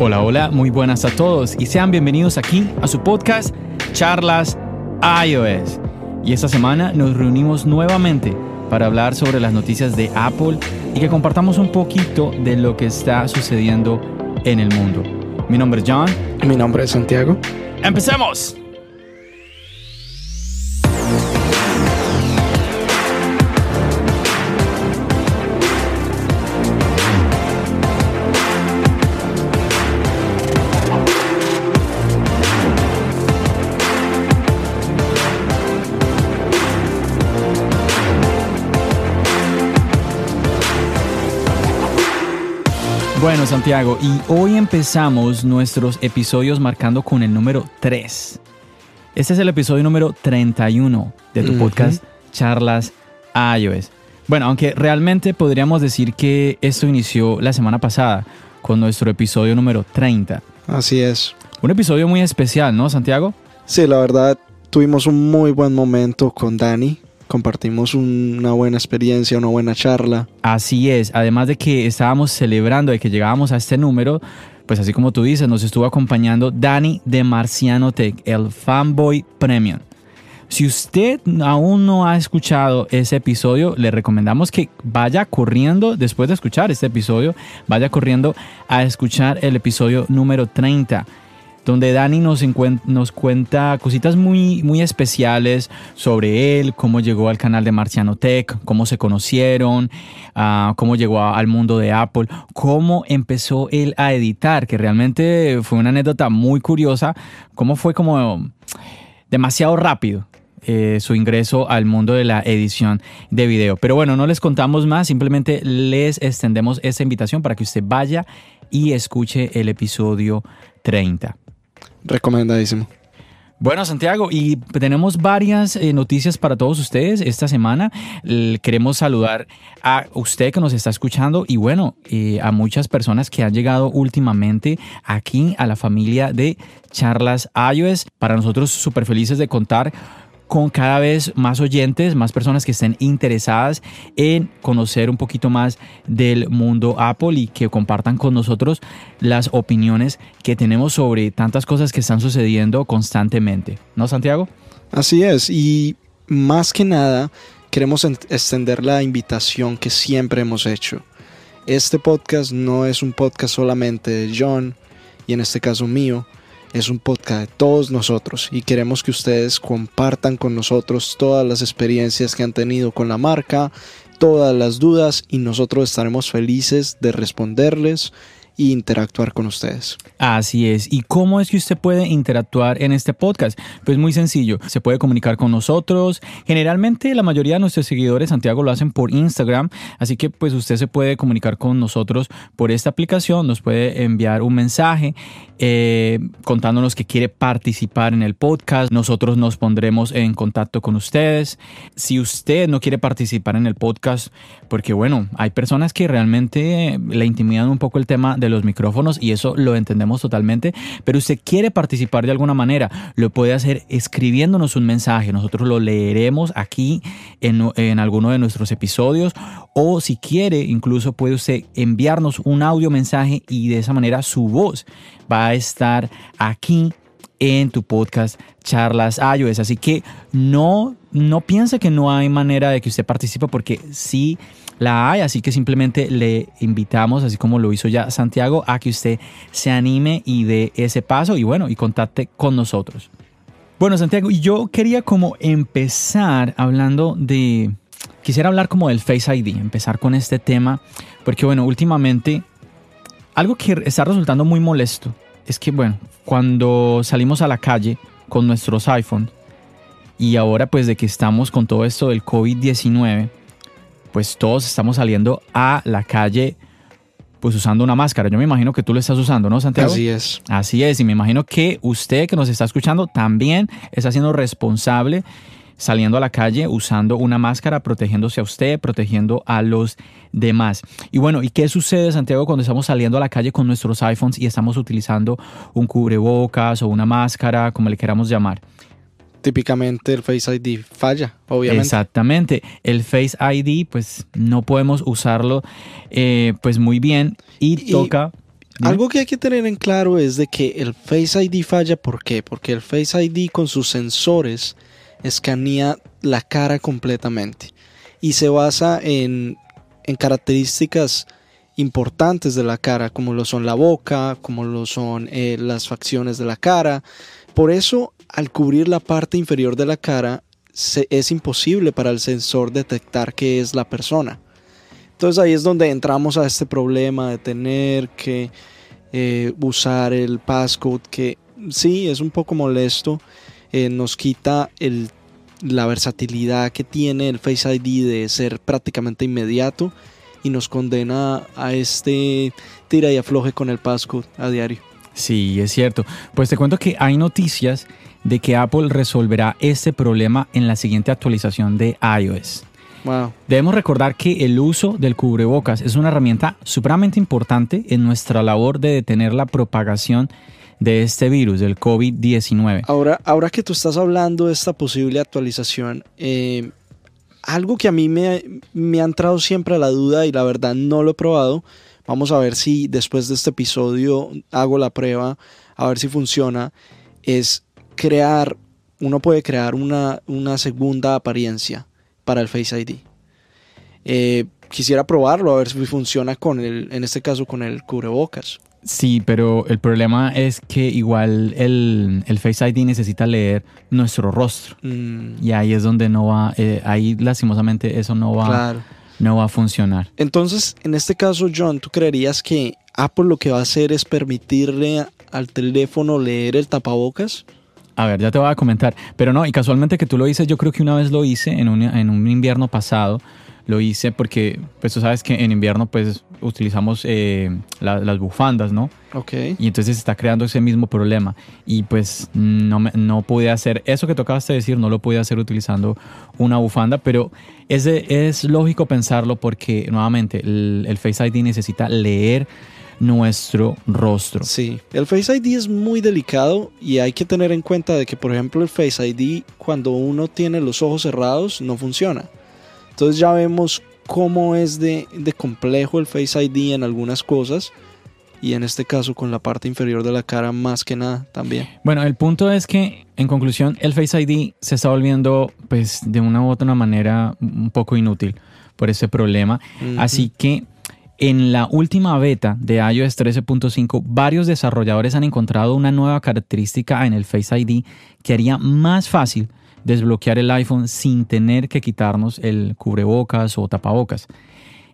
Hola, hola, muy buenas a todos y sean bienvenidos aquí a su podcast Charlas iOS. Y esta semana nos reunimos nuevamente para hablar sobre las noticias de Apple y que compartamos un poquito de lo que está sucediendo en el mundo. Mi nombre es John. Mi nombre es Santiago. ¡Empecemos! Bueno, Santiago, y hoy empezamos nuestros episodios marcando con el número 3. Este es el episodio número 31 de tu podcast Charlas iOS. Bueno, aunque realmente podríamos decir que esto inició la semana pasada con nuestro episodio número 30. Así es. Un episodio muy especial, ¿no, Santiago? Sí, la verdad, tuvimos un muy buen momento con Dani compartimos una buena experiencia, una buena charla. Así es, además de que estábamos celebrando de que llegábamos a este número, pues así como tú dices, nos estuvo acompañando Dani de Marciano Tech, el fanboy premium. Si usted aún no ha escuchado ese episodio, le recomendamos que vaya corriendo, después de escuchar este episodio, vaya corriendo a escuchar el episodio número 30 donde Dani nos, nos cuenta cositas muy, muy especiales sobre él, cómo llegó al canal de Marciano Tech, cómo se conocieron, uh, cómo llegó al mundo de Apple, cómo empezó él a editar, que realmente fue una anécdota muy curiosa, cómo fue como demasiado rápido. Eh, su ingreso al mundo de la edición de video. Pero bueno, no les contamos más, simplemente les extendemos esa invitación para que usted vaya y escuche el episodio 30. Recomendadísimo. Bueno, Santiago, y tenemos varias eh, noticias para todos ustedes esta semana. queremos saludar a usted que nos está escuchando y bueno, eh, a muchas personas que han llegado últimamente aquí a la familia de Charlas iOS. Para nosotros súper felices de contar con cada vez más oyentes, más personas que estén interesadas en conocer un poquito más del mundo Apple y que compartan con nosotros las opiniones que tenemos sobre tantas cosas que están sucediendo constantemente. ¿No, Santiago? Así es, y más que nada queremos extender la invitación que siempre hemos hecho. Este podcast no es un podcast solamente de John y en este caso mío, es un podcast de todos nosotros y queremos que ustedes compartan con nosotros todas las experiencias que han tenido con la marca, todas las dudas y nosotros estaremos felices de responderles interactuar con ustedes. Así es. ¿Y cómo es que usted puede interactuar en este podcast? Pues muy sencillo. Se puede comunicar con nosotros. Generalmente la mayoría de nuestros seguidores, Santiago, lo hacen por Instagram. Así que pues usted se puede comunicar con nosotros por esta aplicación. Nos puede enviar un mensaje eh, contándonos que quiere participar en el podcast. Nosotros nos pondremos en contacto con ustedes. Si usted no quiere participar en el podcast, porque bueno, hay personas que realmente le intimidan un poco el tema de los micrófonos y eso lo entendemos totalmente, pero usted quiere participar de alguna manera, lo puede hacer escribiéndonos un mensaje, nosotros lo leeremos aquí en, en alguno de nuestros episodios o si quiere incluso puede usted enviarnos un audio mensaje y de esa manera su voz va a estar aquí en tu podcast Charlas iOS. Así que no, no piense que no hay manera de que usted participe porque sí la hay, así que simplemente le invitamos, así como lo hizo ya Santiago, a que usted se anime y dé ese paso y bueno, y contacte con nosotros. Bueno, Santiago, yo quería como empezar hablando de, quisiera hablar como del Face ID, empezar con este tema, porque bueno, últimamente algo que está resultando muy molesto es que bueno, cuando salimos a la calle con nuestros iPhones y ahora pues de que estamos con todo esto del COVID-19, pues todos estamos saliendo a la calle pues usando una máscara. Yo me imagino que tú lo estás usando, ¿no, Santiago? Así es. Así es, y me imagino que usted que nos está escuchando también está siendo responsable saliendo a la calle usando una máscara, protegiéndose a usted, protegiendo a los demás. Y bueno, ¿y qué sucede, Santiago, cuando estamos saliendo a la calle con nuestros iPhones y estamos utilizando un cubrebocas o una máscara, como le queramos llamar? Típicamente el Face ID falla, obviamente. Exactamente. El Face ID, pues no podemos usarlo eh, pues muy bien y, toca... Algo que hay que tener en claro es de que el Face ID falla, ¿por qué? Porque el Face ID con sus sensores escanea la cara completamente y se basa en, en características importantes de la cara, como lo son la boca, como lo son eh, las facciones de la cara. Por eso, al cubrir la parte inferior de la cara, es imposible para el sensor detectar que es la persona. Entonces ahí es donde entramos a este problema de tener que eh, usar el passcode, que sí, es un poco molesto eh, nos quita el, la versatilidad que tiene el Face ID de ser prácticamente inmediato y nos condena a este tira y afloje con el passcode a diario. Sí, es cierto. Pues te cuento que hay noticias de que Apple resolverá este problema en la siguiente actualización de iOS. Wow. Debemos recordar que el uso del cubrebocas es una herramienta supremamente importante en nuestra labor de detener la propagación de este virus, del COVID-19. Ahora, ahora que tú estás hablando de esta posible actualización, eh, algo que a mí me, me ha entrado siempre a la duda y la verdad no lo he probado, vamos a ver si después de este episodio hago la prueba, a ver si funciona, es crear, uno puede crear una, una segunda apariencia para el Face ID. Eh, quisiera probarlo, a ver si funciona con el, en este caso con el cubrebocas. Sí, pero el problema es que igual el, Face ID necesita leer nuestro rostro. Mm. Y ahí es donde no va, eh, ahí lastimosamente eso no va, no va a funcionar. Entonces, en este caso, John, ¿tú creerías que Apple lo que va a hacer es permitirle al teléfono leer el tapabocas? A ver, ya te voy a comentar. Pero no, y casualmente que tú lo dices, yo creo que una vez lo hice en un, en un invierno pasado lo hice porque, pues tú sabes que en invierno pues utilizamos eh, las bufandas, ¿no? Ok. Y entonces se está creando ese mismo problema. Y pues no, me, no pude hacer eso que tocaste decir, no lo pude hacer utilizando una bufanda, pero es, es lógico pensarlo porque nuevamente el, el Face ID necesita leer nuestro rostro. Sí, el Face ID es muy delicado y hay que tener en cuenta de que, por ejemplo, el Face ID cuando uno tiene los ojos cerrados no funciona. Entonces ya vemos cómo es de, complejo el Face ID en algunas cosas y en este caso con la parte inferior de la cara más que nada también. Bueno, el punto es que en conclusión el Face ID se está volviendo pues de una u otra manera un poco inútil por ese problema. Así que en la última beta de iOS 13.5 varios desarrolladores han encontrado una nueva característica en el Face ID que haría más fácil desbloquear el iPhone sin tener que quitarnos el cubrebocas o tapabocas.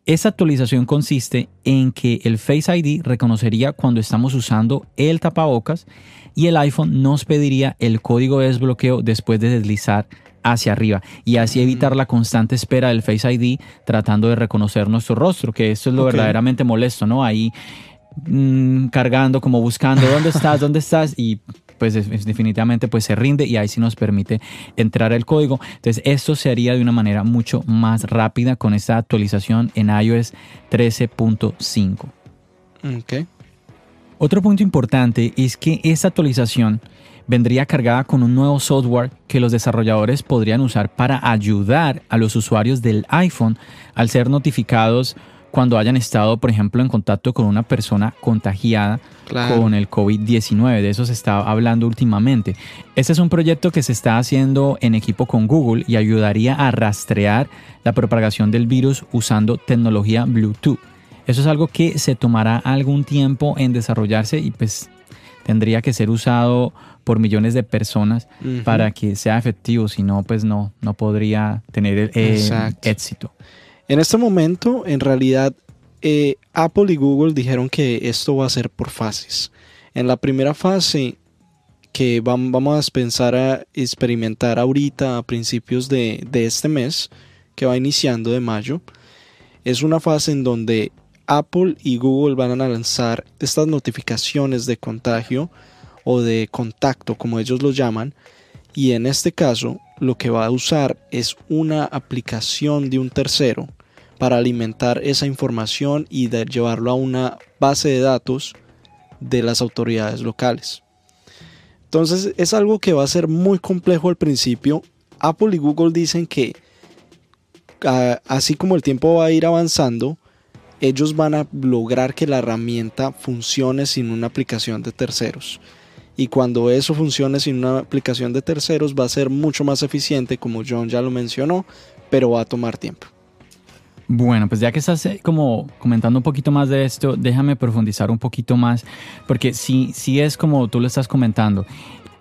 Esta actualización consiste en que el Face ID reconocería cuando estamos usando el tapabocas y el iPhone nos pediría el código de desbloqueo después de deslizar hacia arriba y así evitar la constante espera del Face ID tratando de reconocer nuestro rostro, que esto es lo verdaderamente molesto, ¿no? Ahí mm, cargando, como buscando dónde estás, dónde estás y pues definitivamente pues se rinde y ahí sí nos permite entrar el código. Entonces esto se haría de una manera mucho más rápida con esta actualización en iOS 13.5. Okay. Otro punto importante es que esta actualización vendría cargada con un nuevo software que los desarrolladores podrían usar para ayudar a los usuarios del iPhone al ser notificados cuando hayan estado, por ejemplo, en contacto con una persona contagiada con el COVID-19. De eso se está hablando últimamente. Este es un proyecto que se está haciendo en equipo con Google y ayudaría a rastrear la propagación del virus usando tecnología Bluetooth. Eso es algo que se tomará algún tiempo en desarrollarse y pues tendría que ser usado por millones de personas para que sea efectivo, si no, pues no, no podría tener eh, éxito. En este momento, en realidad, eh, Apple y Google dijeron que esto va a ser por fases. En la primera fase, que vamos a pensar a experimentar ahorita a principios de, este mes, que va iniciando de mayo, Es una fase en donde Apple y Google van a lanzar estas notificaciones de contagio o de contacto, como ellos lo llaman, y en este caso lo que va a usar es una aplicación de un tercero para alimentar esa información y llevarlo a una base de datos de las autoridades locales. Entonces es algo que va a ser muy complejo al principio. Apple y Google dicen que así como el tiempo va a ir avanzando, ellos van a lograr que la herramienta funcione sin una aplicación de terceros. Y cuando eso funcione sin una aplicación de terceros va a ser mucho más eficiente, como John ya lo mencionó, pero va a tomar tiempo. Bueno, pues ya que estás eh, como comentando un poquito más de esto, déjame profundizar un poquito más, porque si, si es como tú lo estás comentando,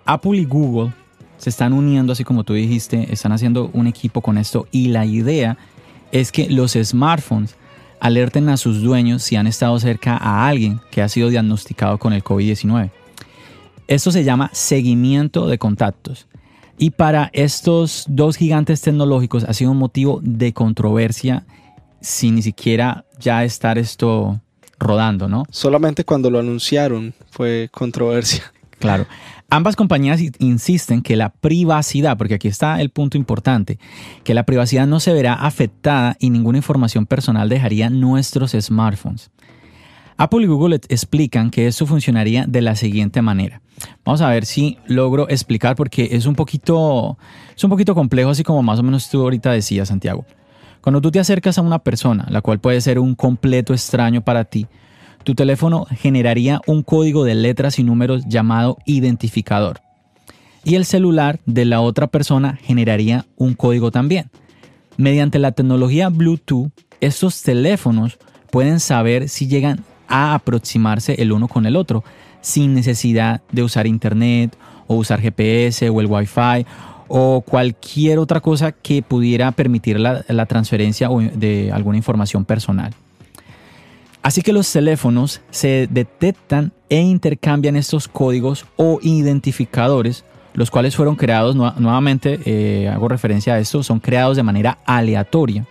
Apple y Google se están uniendo, así como tú dijiste, están haciendo un equipo con esto y la idea es que los smartphones alerten a sus dueños si han estado cerca a alguien que ha sido diagnosticado con el COVID-19. Esto se llama seguimiento de contactos. Y para estos dos gigantes tecnológicos ha sido un motivo de controversia sin ni siquiera ya estar esto rodando, ¿no? Solamente cuando lo anunciaron fue controversia. Claro. Ambas compañías insisten que la privacidad, porque aquí está el punto importante, que la privacidad no se verá afectada y ninguna información personal dejaría nuestros smartphones. Apple y Google explican que esto funcionaría de la siguiente manera. Vamos a ver si logro explicar porque es un poquito, es un poquito complejo, así como más o menos tú ahorita decías, Santiago. Cuando tú te acercas a una persona, la cual puede ser un completo extraño para ti, tu teléfono generaría un código de letras y números llamado identificador. Y el celular de la otra persona generaría un código también. Mediante la tecnología Bluetooth, estos teléfonos pueden saber si llegan a aproximarse el uno con el otro, sin necesidad de usar internet o usar GPS o el Wi-Fi o cualquier otra cosa que pudiera permitir la, transferencia de alguna información personal. Así que los teléfonos se detectan e intercambian estos códigos o identificadores, los cuales fueron creados, nuevamente eh, hago referencia a esto, son creados de manera aleatoria.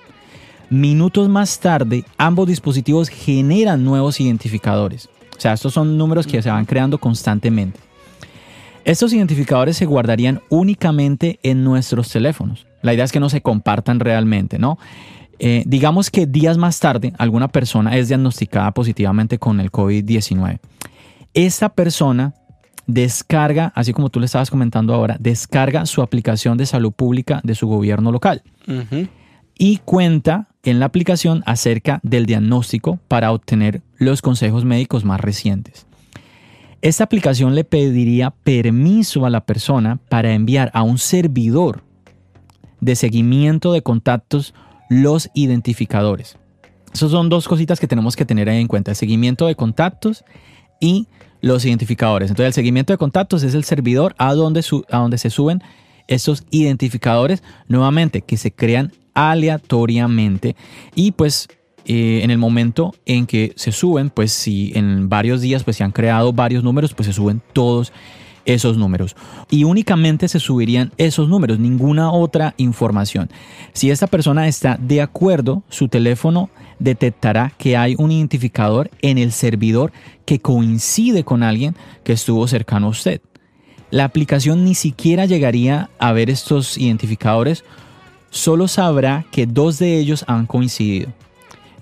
Minutos más tarde, ambos dispositivos generan nuevos identificadores. O sea, estos son números que se van creando constantemente. Estos identificadores se guardarían únicamente en nuestros teléfonos. La idea es que no se compartan realmente, ¿no? Eh, digamos que días más tarde alguna persona es diagnosticada positivamente con el COVID-19. Esta persona descarga, así como tú le estabas comentando ahora, descarga su aplicación de salud pública de su gobierno local y cuenta en la aplicación acerca del diagnóstico para obtener los consejos médicos más recientes. Esta aplicación le pediría permiso a la persona para enviar a un servidor de seguimiento de contactos los identificadores. Esas son dos cositas que tenemos que tener en cuenta, el seguimiento de contactos y los identificadores. Entonces el seguimiento de contactos es el servidor a donde, a donde se suben estos identificadores nuevamente que se crean aleatoriamente y pues eh, en el momento en que se suben, pues si en varios días pues se han creado varios números, pues se suben todos esos números. Y únicamente se subirían esos números, ninguna otra información. Si esta persona está de acuerdo, su teléfono detectará que hay un identificador en el servidor que coincide con alguien que estuvo cercano a usted. La aplicación ni siquiera llegaría a ver estos identificadores, solo sabrá que dos de ellos han coincidido.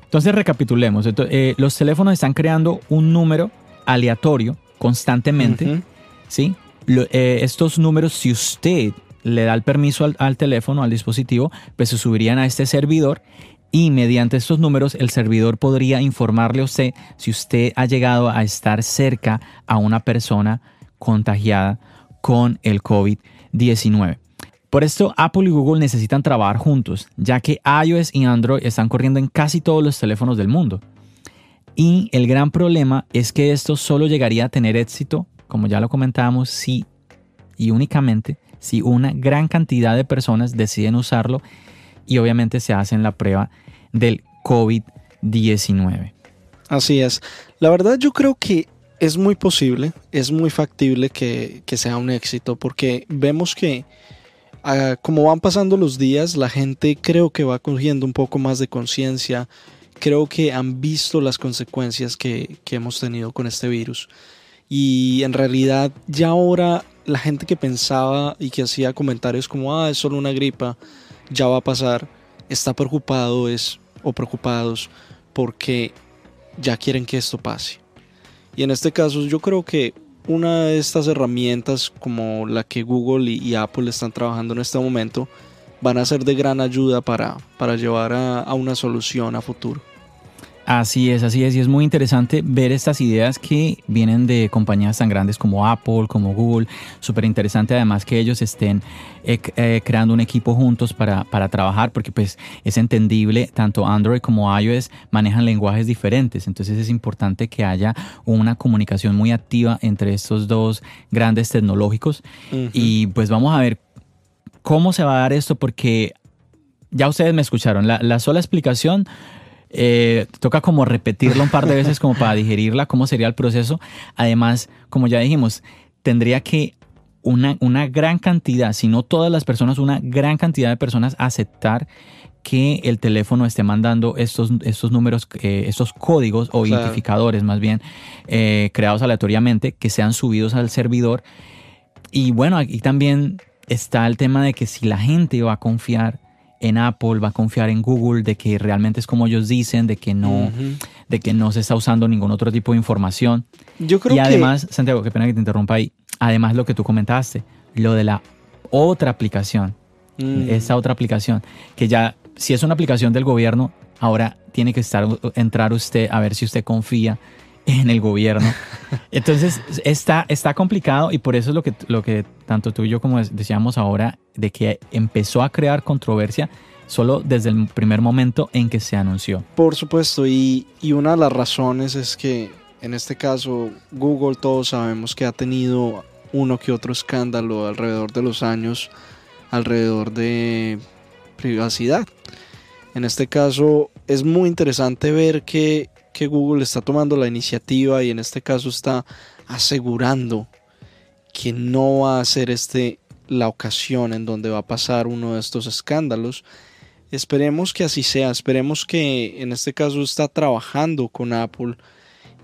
Entonces recapitulemos. Eh, los teléfonos están creando un número aleatorio constantemente. ¿sí? Eh, estos números, si usted le da el permiso al, al, teléfono, al dispositivo, pues se subirían a este servidor y mediante estos números el servidor podría informarle a usted si usted ha llegado a estar cerca a una persona contagiada con el COVID-19. Por esto, Apple y Google necesitan trabajar juntos, ya que iOS y Android están corriendo en casi todos los teléfonos del mundo. Y el gran problema es que esto solo llegaría a tener éxito, como ya lo comentábamos, si y únicamente si una gran cantidad de personas deciden usarlo y obviamente se hacen la prueba del COVID-19. Así es. La verdad yo creo que es muy posible, es muy factible que, que sea un éxito porque vemos que como van pasando los días, la gente creo que va cogiendo un poco más de conciencia creo que han visto las consecuencias que, que hemos tenido con este virus. Y en realidad ya ahora la gente que pensaba y que hacía comentarios como, ah, es solo una gripa, ya va a pasar, está preocupado es, o preocupados porque ya quieren que esto pase. Y en este caso yo creo que una de estas herramientas como la que Google y, Apple están trabajando en este momento van a ser de gran ayuda para, para llevar a una solución a futuro. Así es, así es. Y es muy interesante ver estas ideas que vienen de compañías tan grandes como Apple, como Google. Súper interesante además que ellos estén eh, eh, creando un equipo juntos para, para, trabajar, porque pues es entendible, tanto Android como iOS manejan lenguajes diferentes. Entonces es importante que haya una comunicación muy activa entre estos dos grandes tecnológicos. Y pues vamos a ver cómo se va a dar esto, porque ya ustedes me escucharon. La, la sola explicación eh, toca como repetirlo un par de veces como para digerirla, cómo sería el proceso. Además, como ya dijimos, tendría que una, una gran cantidad, si no todas las personas, una gran cantidad de personas aceptar que el teléfono esté mandando estos, estos números, eh, estos códigos o identificadores más bien, eh, creados aleatoriamente, que sean subidos al servidor. Y bueno, aquí también está el tema de que si la gente va a confiar en Apple, va a confiar en Google, de que realmente es como ellos dicen, de que no, de que no se está usando ningún otro tipo de información. Yo creo y además, Santiago, qué pena que te interrumpa ahí. Además, lo que tú comentaste, lo de la otra aplicación, mm. esa otra aplicación, que ya, si es una aplicación del gobierno, ahora tiene que estar, entrar usted a ver si usted confía en el gobierno. Entonces está, está complicado y por eso es lo que, lo que tanto tú y yo como decíamos ahora, de que empezó a crear controversia solo desde el primer momento en que se anunció. Por supuesto, y, y una de las razones es que en este caso Google todos sabemos que ha tenido uno que otro escándalo alrededor de los años, alrededor de privacidad. En este caso es muy interesante ver que que Google está tomando la iniciativa y en este caso está asegurando que no va a ser este la ocasión en donde va a pasar uno de estos escándalos. Esperemos que así sea, esperemos que en este caso está trabajando con Apple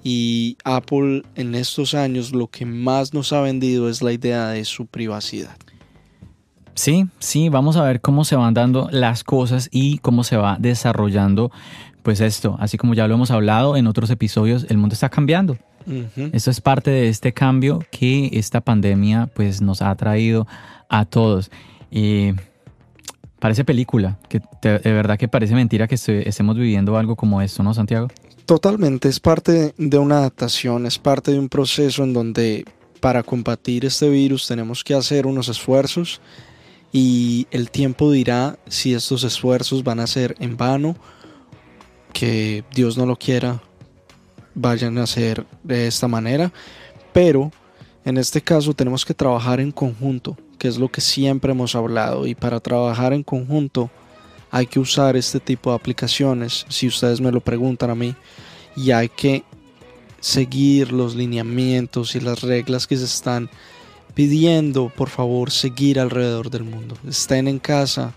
y Apple en estos años lo que más nos ha vendido es la idea de su privacidad. Sí, sí, vamos a ver cómo se van dando las cosas y cómo se va desarrollando pues esto, así como ya lo hemos hablado en otros episodios, el mundo está cambiando. Eso es parte de este cambio que esta pandemia pues nos ha traído a todos. Y parece película, que de verdad que parece mentira que estemos viviendo algo como esto, ¿no, Santiago? Totalmente, es parte de una adaptación, es parte de un proceso en donde para combatir este virus tenemos que hacer unos esfuerzos y el tiempo dirá si estos esfuerzos van a ser en vano que Dios no lo quiera vayan a ser de esta manera, pero en este caso tenemos que trabajar en conjunto, que es lo que siempre hemos hablado, y para trabajar en conjunto hay que usar este tipo de aplicaciones, si ustedes me lo preguntan a mí, y hay que seguir los lineamientos y las reglas que se están pidiendo, por favor, seguir alrededor del mundo. Estén en casa,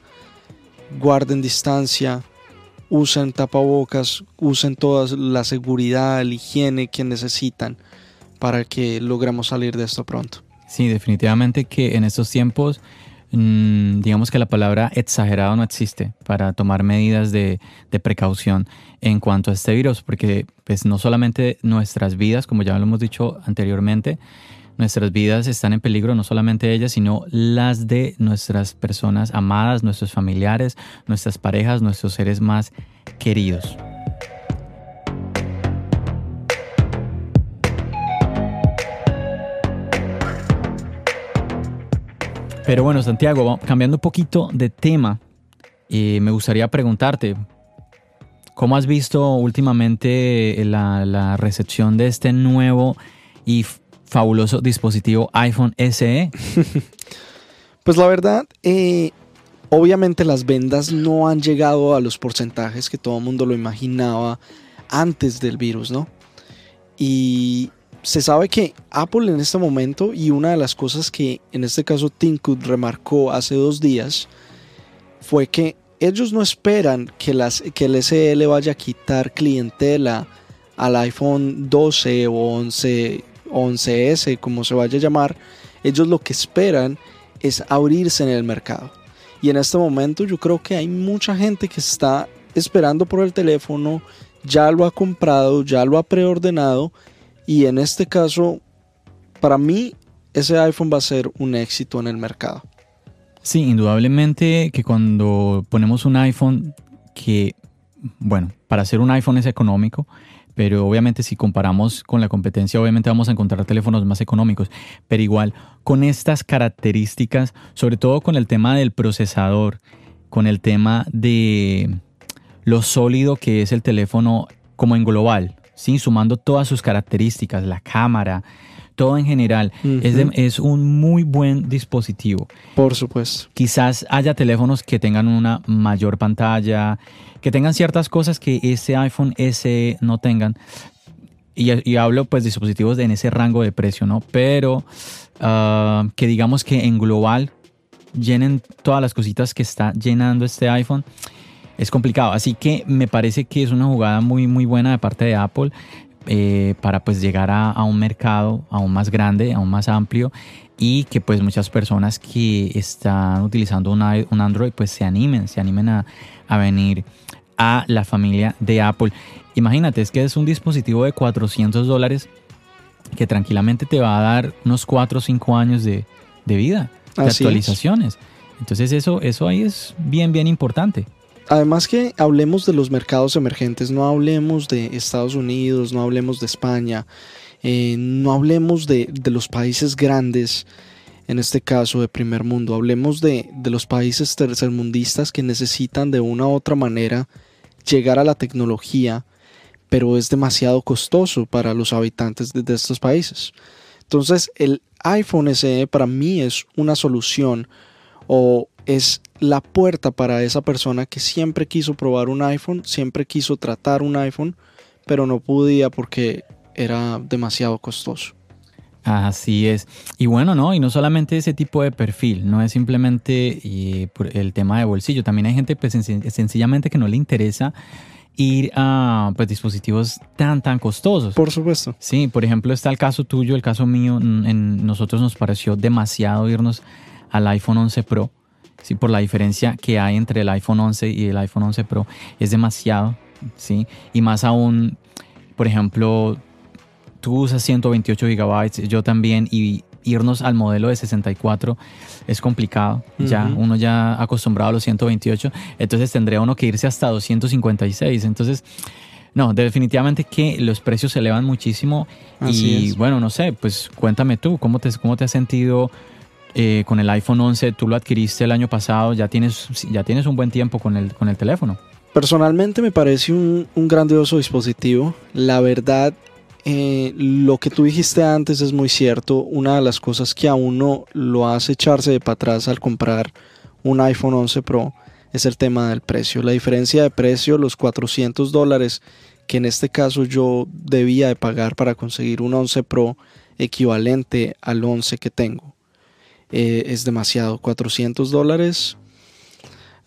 guarden distancia, usen tapabocas, usen toda la seguridad, la higiene que necesitan para que logremos salir de esto pronto. Sí, definitivamente que en estos tiempos, mm, digamos que la palabra exagerado no existe para tomar medidas de, de, precaución en cuanto a este virus, porque pues no solamente nuestras vidas, como ya lo hemos dicho anteriormente, Nuestras vidas están en peligro, no solamente ellas, sino las de nuestras personas amadas, nuestros familiares, nuestras parejas, nuestros seres más queridos. Pero bueno, Santiago, cambiando un poquito de tema, eh, me gustaría preguntarte, ¿cómo has visto últimamente la, la recepción de este nuevo y fabuloso dispositivo iPhone SE? pues la verdad, eh, obviamente las vendas no han llegado a los porcentajes que todo el mundo lo imaginaba antes del virus, ¿no? Y se sabe que Apple en este momento, y una de las cosas que en este caso Cook remarcó hace dos días, fue que ellos no esperan que, las, que el SE le vaya a quitar clientela al iPhone 12 o 11, 11S, como se vaya a llamar. Ellos lo que esperan es abrirse en el mercado. Y en este momento yo creo que hay mucha gente que está esperando por el teléfono, ya lo ha comprado, ya lo ha preordenado y en este caso, para mí, ese iPhone va a ser un éxito en el mercado. Sí, indudablemente que cuando ponemos un iPhone que, bueno, para hacer un iPhone es económico, pero obviamente si comparamos con la competencia, obviamente vamos a encontrar teléfonos más económicos, pero igual con estas características, sobre todo con el tema del procesador, con el tema de lo sólido que es el teléfono como en global, ¿sí? sumando todas sus características, la cámara, todo en general, es, es, un muy buen dispositivo. Por supuesto. Quizás haya teléfonos que tengan una mayor pantalla, que tengan ciertas cosas que ese iPhone S no tengan. Y, hablo pues de dispositivos en ese rango de precio, ¿no? Pero ah, que digamos que en global llenen todas las cositas que está llenando este iPhone es complicado. Así que me parece que es una jugada muy, muy buena de parte de Apple. Eh, para pues llegar a, un mercado aún más grande, aún más amplio y que pues muchas personas que están utilizando un, un Android pues se animen, se animen a, a, venir a la familia de Apple. Imagínate, es que es un dispositivo de 400 dólares que tranquilamente te va a dar unos 4 o 5 años de, de vida, de actualizaciones. Entonces eso, eso ahí es bien, bien importante además que hablemos de los mercados emergentes, no hablemos de Estados Unidos, no hablemos de España, eh, no hablemos de, los países grandes, en este caso de primer mundo, hablemos de, los países tercermundistas que necesitan de una u otra manera llegar a la tecnología, pero es demasiado costoso para los habitantes de, de estos países. Entonces el iPhone SE para mí es una solución o es la puerta para esa persona que siempre quiso probar un iPhone, siempre quiso tratar un iPhone, pero no podía porque era demasiado costoso. Así es. Y bueno, no, y no solamente ese tipo de perfil, no es simplemente el tema de bolsillo, también hay gente pues, sencillamente que no le interesa ir a pues, dispositivos tan, tan costosos. Por supuesto. Sí, por ejemplo, está el caso tuyo, el caso mío, en nosotros nos pareció demasiado irnos al iPhone 11 Pro. ¿Sí? Por la diferencia que hay entre el iPhone 11 y el iPhone 11 Pro es demasiado. ¿sí? Y más aún, por ejemplo, tú usas 128 gigabytes, yo también, y irnos al modelo de 64 es complicado. Ya uno ya acostumbrado a los 128, entonces tendría uno que irse hasta 256. Entonces, no, definitivamente que los precios se elevan muchísimo. y bueno, no sé, pues cuéntame tú, ¿cómo te, cómo te has sentido eh, con el iPhone 11, tú lo adquiriste el año pasado, ya tienes, ya tienes un buen tiempo con el, con el teléfono. Personalmente me parece un, grandioso dispositivo. La verdad, eh, lo que tú dijiste antes es muy cierto. Una de las cosas que a uno lo hace echarse de para atrás al comprar un iPhone 11 Pro es el tema del precio. La diferencia de precio, los 400 dólares que en este caso yo debía de pagar para conseguir un 11 Pro equivalente al 11 que tengo. Eh, es demasiado. 400 dólares.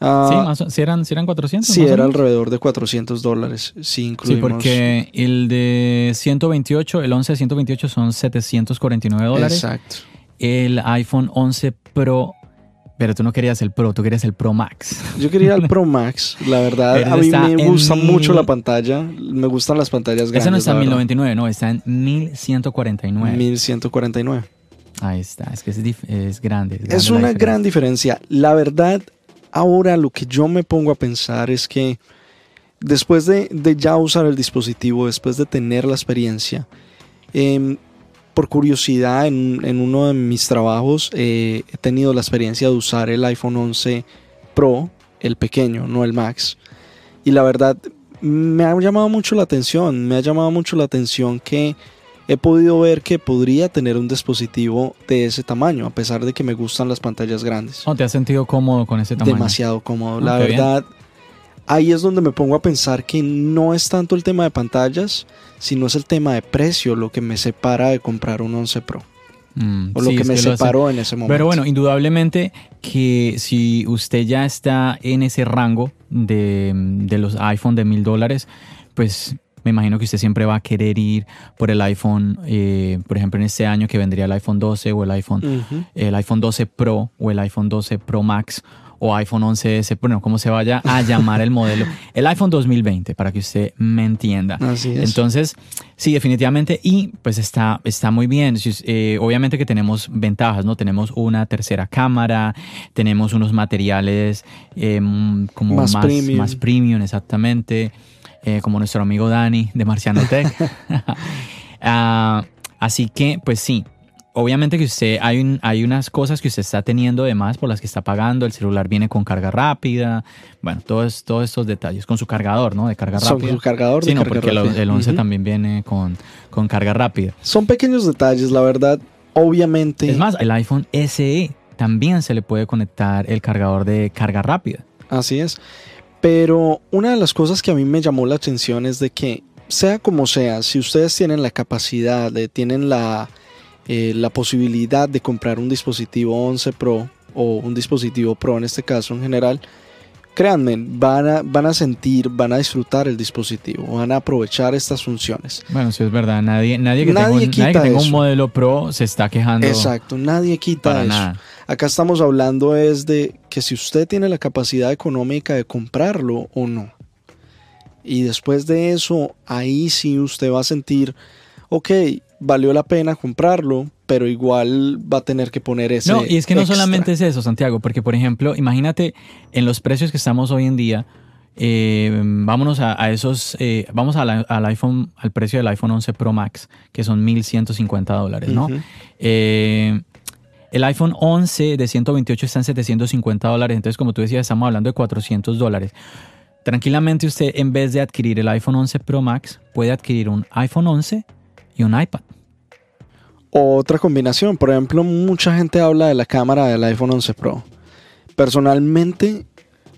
Ah, sí, si eran, si eran 400. Sí, era alrededor de 400 dólares. Sí, Sí, porque el de 128, el 11 de 128 son 749 dólares. Exacto. El iPhone 11 Pro pero tú no querías el Pro, tú querías el Pro Max. Yo quería el Pro Max, la verdad. a mí me gusta mucho la pantalla. Me gustan las pantallas grandes. Ese no está en 1099, no, está en 1149. 1149. Ahí está, es que es, grande. Es, una gran diferencia. La verdad, ahora lo que yo me pongo a pensar es que después de, ya usar el dispositivo, después de tener la experiencia, em, por curiosidad, en, uno de mis trabajos eh, he tenido la experiencia de usar el iPhone 11 Pro, el pequeño, no el Max. Y la verdad, me ha llamado mucho la atención, me ha llamado mucho la atención que he podido ver que podría tener un dispositivo de ese tamaño, a pesar de que me gustan las pantallas grandes. ¿No te has sentido cómodo con ese tamaño? Demasiado cómodo. la verdad, ahí es donde me pongo a pensar que no es tanto el tema de pantallas, sino es el tema de precio lo que me separa de comprar un 11 Pro. Mm, o lo sí, que me separó en ese momento. Pero bueno, indudablemente que si usted ya está en ese rango de, de los iPhone de mil dólares, pues me imagino que usted siempre va a querer ir por el iPhone, eh, por ejemplo, en este año que vendría el iPhone 12 o el iPhone, el iPhone 12 Pro o el iPhone 12 Pro Max o iPhone 11S, bueno, como se vaya a llamar el modelo, el iPhone 2020, para que usted me entienda. Así es. Entonces, sí, definitivamente, y pues está, está muy bien. Eh, obviamente que tenemos ventajas, ¿no? Tenemos una tercera cámara, tenemos unos materiales eh, mm, como Más más, premium. más premium, exactamente, eh, como nuestro amigo Dani de Marciano Tech. Ah, así que, pues sí. Obviamente que usted, hay, un- hay unas cosas que usted está teniendo de más por las que está pagando. El celular viene con carga rápida. Bueno, todos, todos estos detalles. Con su cargador, ¿no? De carga rápida. su cargador de Sí, no, carga porque el, rápida. el 11 Ujú. también viene con, con carga rápida. Son pequeños detalles, la verdad. Obviamente. Es más, el iPhone SE también se le puede conectar el cargador de carga rápida. Así es. Pero una de las cosas que a mí me llamó la atención es de que, sea como sea, si ustedes tienen la capacidad, de, tienen la, eh, la posibilidad de comprar un dispositivo 11 Pro o un dispositivo Pro en este caso en general, créanme, van a, van a sentir, van a disfrutar el dispositivo, van a aprovechar estas funciones. Bueno, sí es verdad. Nadie, nadie que Nadie tenga, un, nadie que tenga un modelo Pro se está quejando Exacto, nadie quita para eso. nada. Acá estamos hablando es de que si usted tiene la capacidad económica de comprarlo o no. Y después de eso, ahí sí usted va a sentir, ok, valió la pena comprarlo, pero igual va a tener que poner ese. No, y es que no extra. solamente es eso, Santiago, porque por ejemplo, imagínate en los precios que estamos hoy en día, eh, vámonos a, a esos, eh, vamos a la- al iPhone, al precio del iPhone 11 Pro Max, que son 1.150 dólares, ¿no? Eh, el iPhone 11 de 128 está en 750 dólares, entonces como tú decías, estamos hablando de 400 dólares. Tranquilamente usted, en vez de adquirir el iPhone 11 Pro Max, puede adquirir un iPhone 11 y un iPad. Otra combinación, por ejemplo, mucha gente habla de la cámara del iPhone 11 Pro. Personalmente,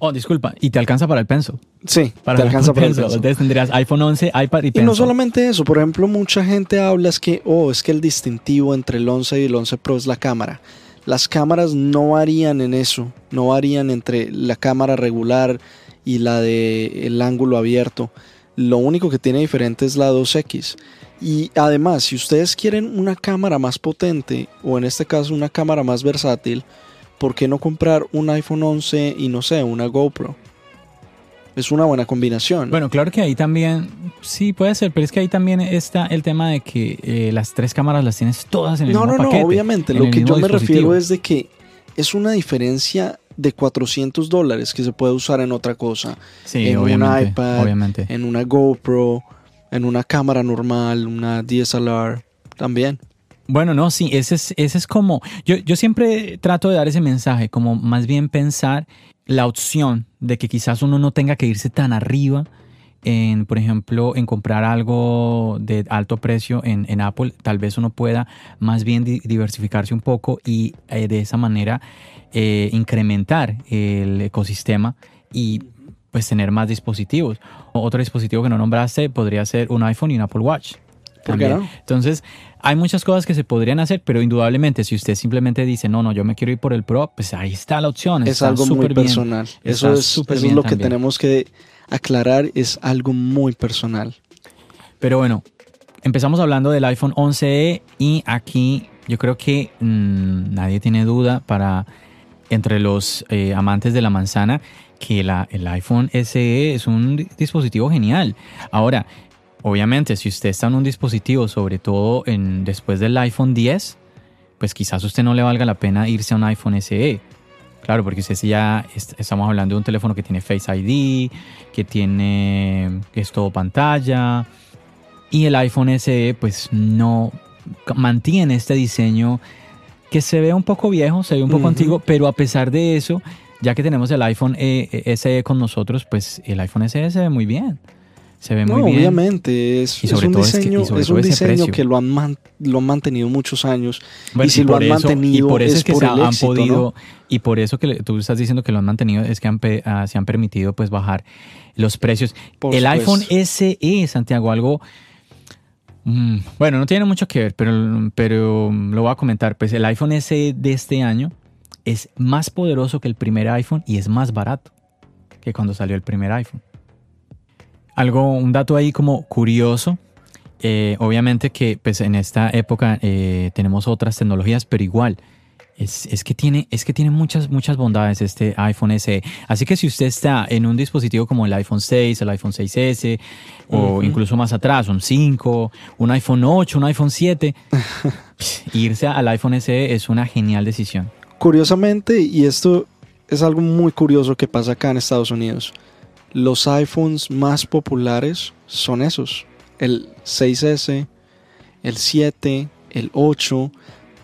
Oh, disculpa, y te alcanza para el pencil. sí, Para te el alcanza para el pencil. Entonces tendrías iPhone 11, iPad y Y pencil. no solamente eso, por ejemplo, mucha gente habla es que, oh, es que el distintivo entre el 11 y el 11 Pro es la cámara. Las cámaras no varían en eso, no varían entre la cámara regular y la de el ángulo abierto. Lo único que tiene diferente es la 2X. Y además, si ustedes quieren una cámara más potente, o en este caso una cámara más versátil, ¿por qué no comprar un iPhone 11 y no sé, una GoPro? Es una buena combinación. Bueno, claro que ahí también, sí puede ser, pero es que ahí también está el tema de que eh, las tres cámaras las tienes todas en el No, mismo no, no, paquete. obviamente. en Lo que yo me refiero es de que es una diferencia de 400 dólares que se puede usar en otra cosa. sí, en un iPad, obviamente. En una GoPro, en una cámara normal, una DSLR también. Bueno, no, sí, ese es, ese es como, yo, yo siempre trato de dar ese mensaje, como más bien pensar la opción de que quizás uno no tenga que irse tan arriba en, por ejemplo, en comprar algo de alto precio en, en Apple, tal vez uno pueda más bien di- diversificarse un poco y eh, de esa manera eh, incrementar el ecosistema y pues tener más dispositivos. Otro dispositivo que no nombraste podría ser un iPhone y un Apple Watch. ¿Por qué también. no? Entonces, hay muchas cosas que se podrían hacer, pero indudablemente si usted simplemente dice, no, no, yo me quiero ir por el Pro, pues ahí está la opción. Es está algo muy bien. personal. Eso es, eso es lo que tenemos que aclarar. Es algo muy personal. Pero bueno, empezamos hablando del iPhone 11e y aquí yo creo que mm, nadie tiene duda para entre los eh, amantes de la manzana que la- el iPhone SE es un di- dispositivo genial. Ahora, obviamente, si usted está en un dispositivo, sobre todo en, después del iPhone 10, pues quizás a usted no le valga la pena irse a un iPhone SE. Claro, porque usted sí ya est- estamos hablando de un teléfono que tiene Face ID, que tiene que es todo pantalla, y el iPhone SE pues no mantiene este diseño que se ve un poco viejo, se ve un poco antiguo, pero a pesar de eso, ya que tenemos el iPhone eh, SE con nosotros, pues el iPhone SE se ve muy bien. Se ve No, muy bien. obviamente. Es, Y es sobre un todo es que- diseño, es todo un diseño que lo han, man- lo han mantenido muchos años. Bueno, y si lo han eso- mantenido y por eso es que por se el han éxito, podido ¿no? y por eso que le- tú estás diciendo que lo han mantenido es que han ah, se han permitido pues bajar los precios. Por el iPhone SE Santiago algo Mm, bueno, no tiene mucho que ver, pero, pero lo voy a comentar. Pues el iPhone SE de este año es más poderoso que el primer iPhone y es más barato que cuando salió el primer iPhone. Algo, un dato ahí como curioso. eh, obviamente que pues en esta época eh, tenemos otras tecnologías, pero igual es, es que tiene, es que tiene muchas, muchas bondades este iPhone SE. Así que si usted está en un dispositivo como el iPhone 6, el iPhone 6S, o incluso más atrás, un 5, un iPhone 8, un iPhone 7, irse al iPhone SE es una genial decisión. Curiosamente, y esto es algo muy curioso que pasa acá en Estados Unidos, los iPhones más populares son esos. El 6S, el 7, el 8.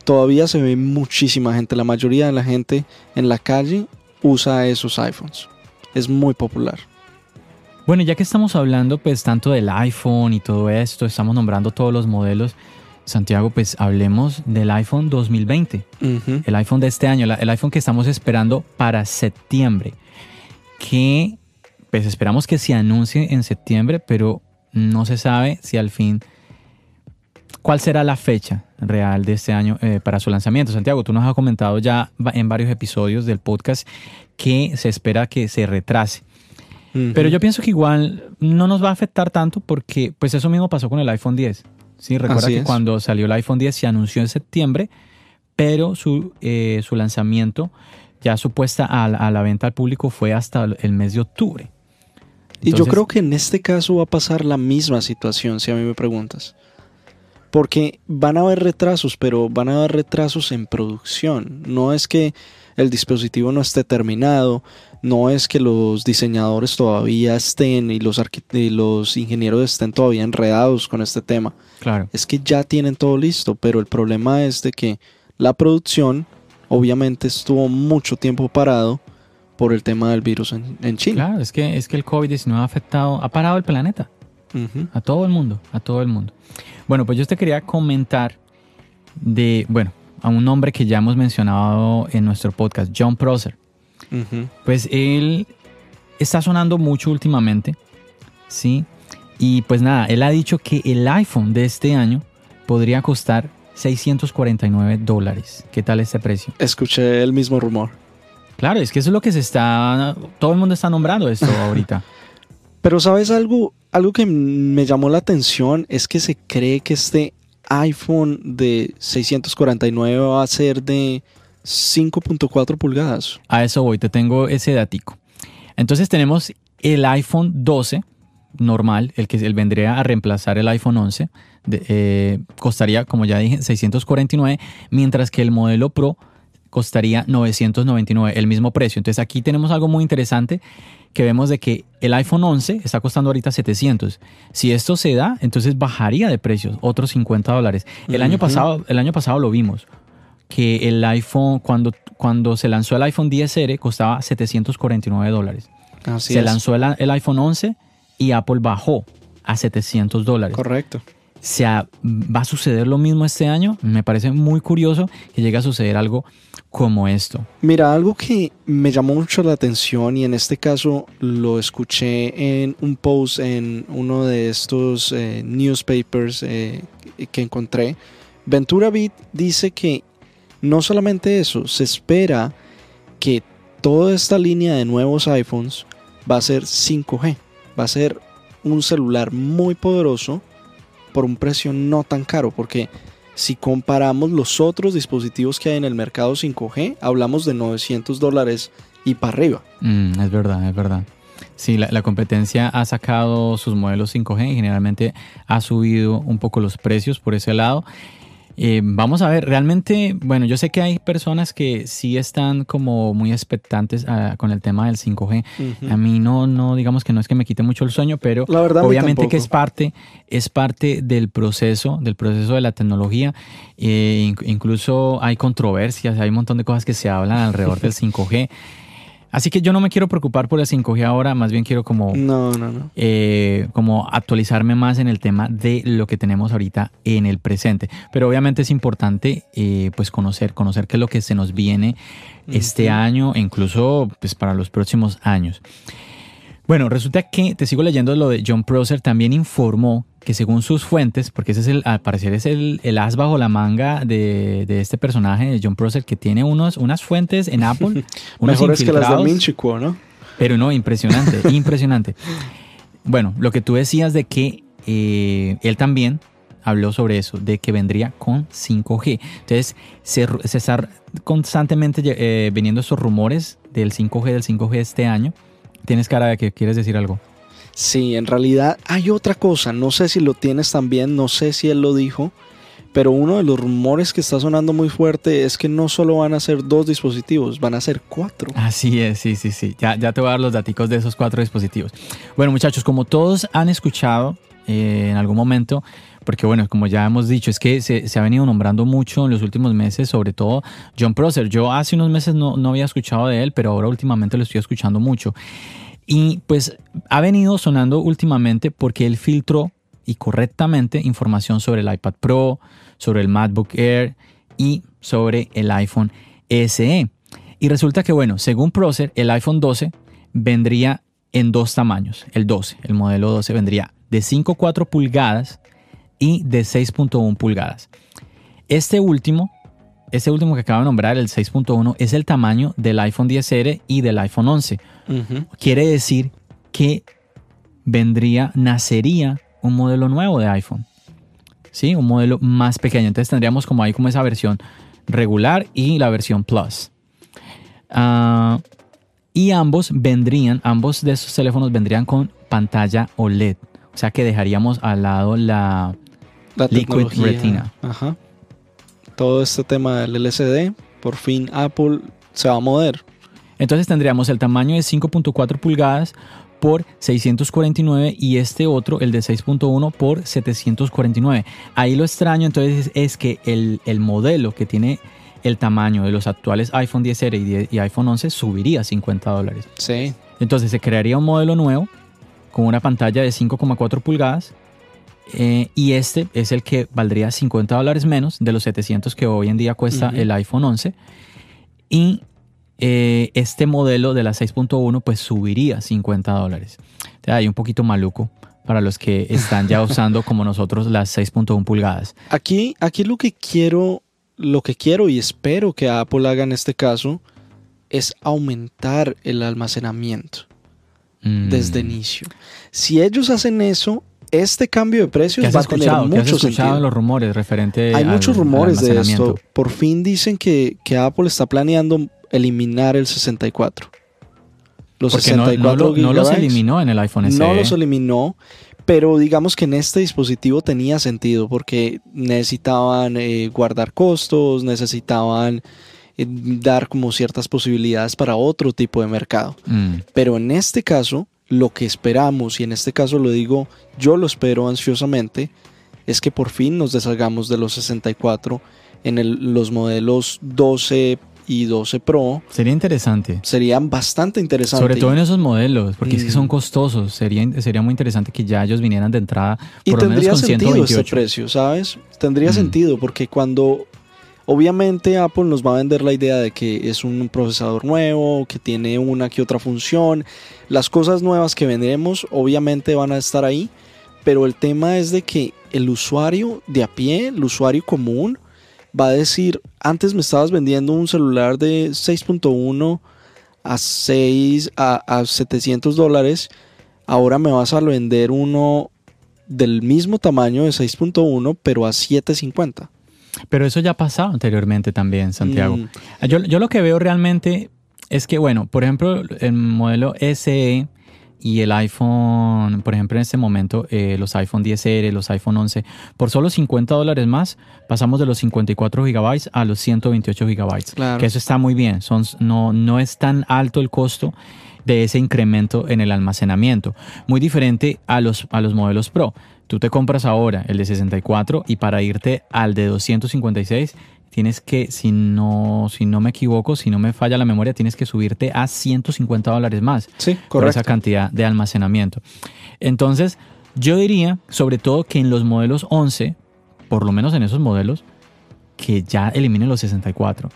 Todavía se ve muchísima gente. La mayoría de la gente en la calle usa esos iPhones. Es muy popular. Bueno, ya que estamos hablando pues tanto del iPhone y todo esto, estamos nombrando todos los modelos, Santiago, pues hablemos del iPhone 2020, Ujú. el iPhone de este año, el iPhone que estamos esperando para septiembre, que pues esperamos que se anuncie en septiembre, pero no se sabe si al fin cuál será la fecha real de este año eh, para su lanzamiento. Santiago, tú nos has comentado ya en varios episodios del podcast que se espera que se retrase. Pero yo pienso que igual no nos va a afectar tanto porque pues eso mismo pasó con el iPhone 10. Sí, recuerda Así que es. cuando salió el iPhone 10 se anunció en septiembre, pero su, eh, su lanzamiento ya supuesta a, la- a la venta al público fue hasta el mes de octubre. Y yo creo que en este caso va a pasar la misma situación, si a mí me preguntas. Porque van a haber retrasos, pero van a haber retrasos en producción. No es que el dispositivo no esté terminado, no es que los diseñadores todavía estén y los, y los ingenieros estén todavía enredados con este tema. Claro. Es que ya tienen todo listo, pero el problema es de que la producción obviamente estuvo mucho tiempo parado por el tema del virus en, en China. Claro, es que, es que el COVID-19 ha afectado, ha parado el planeta. Ujú. A todo el mundo, a todo el mundo. Bueno, pues yo te quería comentar de, bueno, a un hombre que ya hemos mencionado en nuestro podcast, John Prosser. Ujú. Pues él está sonando mucho últimamente, ¿sí? Y pues nada, él ha dicho que el iPhone de este año podría costar 649 dólares. ¿Qué tal este precio? Escuché el mismo rumor. Claro, es que eso es lo que se está, todo el mundo está nombrando esto ahorita. Pero sabes algo, algo que me llamó la atención es que se cree que este iPhone de 649 va a ser de 5.4 pulgadas. A eso voy, te tengo ese datico. Entonces tenemos el iPhone 12 normal, el que vendría a reemplazar el iPhone 11. de- eh, costaría, como ya dije, 649, mientras que el modelo Pro costaría 999, el mismo precio. Entonces aquí tenemos algo muy interesante que vemos de que el iPhone 11 está costando ahorita 700. Si esto se da, entonces bajaría de precios, otros 50 dólares. El, año pasado, el año pasado lo vimos, que el iPhone, cuando, cuando se lanzó el iPhone 10R, costaba 749 dólares. Así se es. lanzó el, el iPhone 11 y Apple bajó a 700 dólares. Correcto. Se ¿Va a suceder lo mismo este año? Me parece muy curioso que llegue a suceder algo como esto. Mira, algo que me llamó mucho la atención y en este caso lo escuché en un post en uno de estos eh, newspapers eh, que encontré. Ventura Beat dice que no solamente eso, se espera que toda esta línea de nuevos iPhones va a ser 5G. Va a ser un celular muy poderoso por un precio no tan caro, porque si comparamos los otros dispositivos que hay en el mercado 5G, hablamos de 900 dólares y para arriba. Mm, es verdad, es verdad. Sí, la, la competencia ha sacado sus modelos 5G y generalmente ha subido un poco los precios por ese lado. Eh, vamos a ver, realmente, bueno, yo sé que hay personas que sí están como muy expectantes ah, con el tema del 5G. A mí no, no, digamos que no es que me quite mucho el sueño, pero La verdad, obviamente que es parte, es parte del proceso, del proceso de la tecnología. Eh, inc- incluso hay controversias, hay un montón de cosas que se hablan alrededor del 5G. Así que yo no me quiero preocupar por el 5G ahora, más bien quiero como No, no, no. eh, como actualizarme más en el tema de lo que tenemos ahorita en el presente. Pero obviamente es importante eh, pues conocer, conocer qué es lo que se nos viene este año e incluso pues para los próximos años. Bueno, resulta que, te sigo leyendo lo de John Prosser, también informó que según sus fuentes, porque ese es el, al parecer es el, el as bajo la manga de, de este personaje, de John Prosser, que tiene unos, unas fuentes en Apple. unos Mejores que las de Minchico, ¿no? Pero no, impresionante, impresionante. Bueno, lo que tú decías de que eh, él también habló sobre eso, de que vendría con 5G. Entonces, se, se está constantemente eh, viniendo esos rumores del 5G, del 5G este año. Tienes cara de que quieres decir algo. Sí, en realidad hay otra cosa, no sé si lo tienes también, no sé si él lo dijo, pero uno de los rumores que está sonando muy fuerte es que no solo van a ser dos dispositivos, van a ser cuatro. Así es, sí, sí, sí. Ya, ya te voy a dar los datos de esos cuatro dispositivos. Bueno, muchachos, como todos han escuchado eh, en algún momento, porque bueno, como ya hemos dicho, es que se, se, ha venido nombrando mucho en los últimos meses, sobre todo John Prosser. Yo hace unos meses no, no había escuchado de él, pero ahora últimamente lo estoy escuchando mucho. Y pues ha venido sonando últimamente porque él filtró y correctamente información sobre el iPad Pro, sobre el MacBook Air y sobre el iPhone SE. Y resulta que, bueno, según Prosser, el iPhone 12 vendría en dos tamaños. El 12, el modelo 12 vendría de 5,4 pulgadas y de 6.1 pulgadas. Este último, este último que acabo de nombrar, el 6.1, es el tamaño del iPhone 10R y del iPhone 11. Uh -huh. Quiere decir que vendría, nacería un modelo nuevo de iPhone. ¿Sí? Un modelo más pequeño. Entonces tendríamos como ahí como esa versión regular y la versión Plus. Uh, y ambos vendrían, ambos de esos teléfonos vendrían con pantalla OLED. O sea que dejaríamos al lado la, la Liquid Retina. Ajá. Todo este tema del LCD, por fin Apple se va a mover. Entonces tendríamos el tamaño de 5.4 pulgadas por 649 y este otro, el de 6.1 por 749. Ahí lo extraño entonces es que el, el, modelo que tiene el tamaño de los actuales iPhone 10R y, y iPhone 11 subiría 50 dólares. Sí. Entonces se crearía un modelo nuevo con una pantalla de 5,4 pulgadas eh, y este es el que valdría 50 dólares menos de los 700 que hoy en día cuesta uh -huh. el iPhone 11 y eh, este modelo de la 6.1 pues subiría 50 dólares. Hay un poquito maluco para los que están ya usando como nosotros las 6.1 pulgadas. Aquí, aquí lo que quiero, lo que quiero y espero que Apple haga en este caso es aumentar el almacenamiento mm. desde inicio. Si ellos hacen eso, este cambio de precios va a tener mucho ¿Qué has escuchado sentido. los rumores referente Hay muchos rumores de esto. Por fin dicen que, que Apple está planeando eliminar el 64. Los Porque no, 64 no, lo- no los eliminó en el iPhone SE. No los eliminó, pero digamos que en este dispositivo tenía sentido porque necesitaban eh, guardar costos, necesitaban eh, dar como ciertas posibilidades para otro tipo de mercado. Mm. Pero en este caso, lo que esperamos, y en este caso lo digo, yo lo espero ansiosamente, es que por fin nos deshagamos de los 64 en el- los modelos 12 y 12 Pro. Sería interesante. Serían bastante interesantes. Sobre todo en esos modelos, porque es que Mm. son costosos. Sería, sería muy interesante que ya ellos vinieran de entrada Y por lo menos tendría con sentido este 128. precio, ¿sabes? Tendría Mm. sentido porque cuando obviamente Apple nos va a vender la idea de que es un procesador nuevo, que tiene una que otra función, las cosas nuevas que vendemos obviamente van a estar ahí, pero el tema es de que el usuario de a pie, el usuario común, va a decir, antes me estabas vendiendo un celular de 6.1 a 6 a, a 700 dólares, ahora me vas a vender uno del mismo tamaño de 6.1 pero a 750. Pero eso ya ha pasado anteriormente también, Santiago. Mm, Yo, yo lo que veo realmente es que, bueno, por ejemplo, el modelo SE y el iPhone, por ejemplo, en este momento, eh, los iPhone 10R, los iPhone 11, por solo 50 dólares más, pasamos de los 54 gigabytes a los 128 gigabytes. Claro. Que eso está muy bien. Son, no, no es tan alto el costo de ese incremento en el almacenamiento. Muy diferente a los, a los modelos Pro. Tú te compras ahora el de 64 y para irte al de 256 tienes que, si no, si no me equivoco, si no me falla la memoria, tienes que subirte a 150 dólares más sí, por esa cantidad de almacenamiento. Entonces, yo diría, sobre todo, que en los modelos 11, por lo menos en esos modelos, que ya eliminen los 64.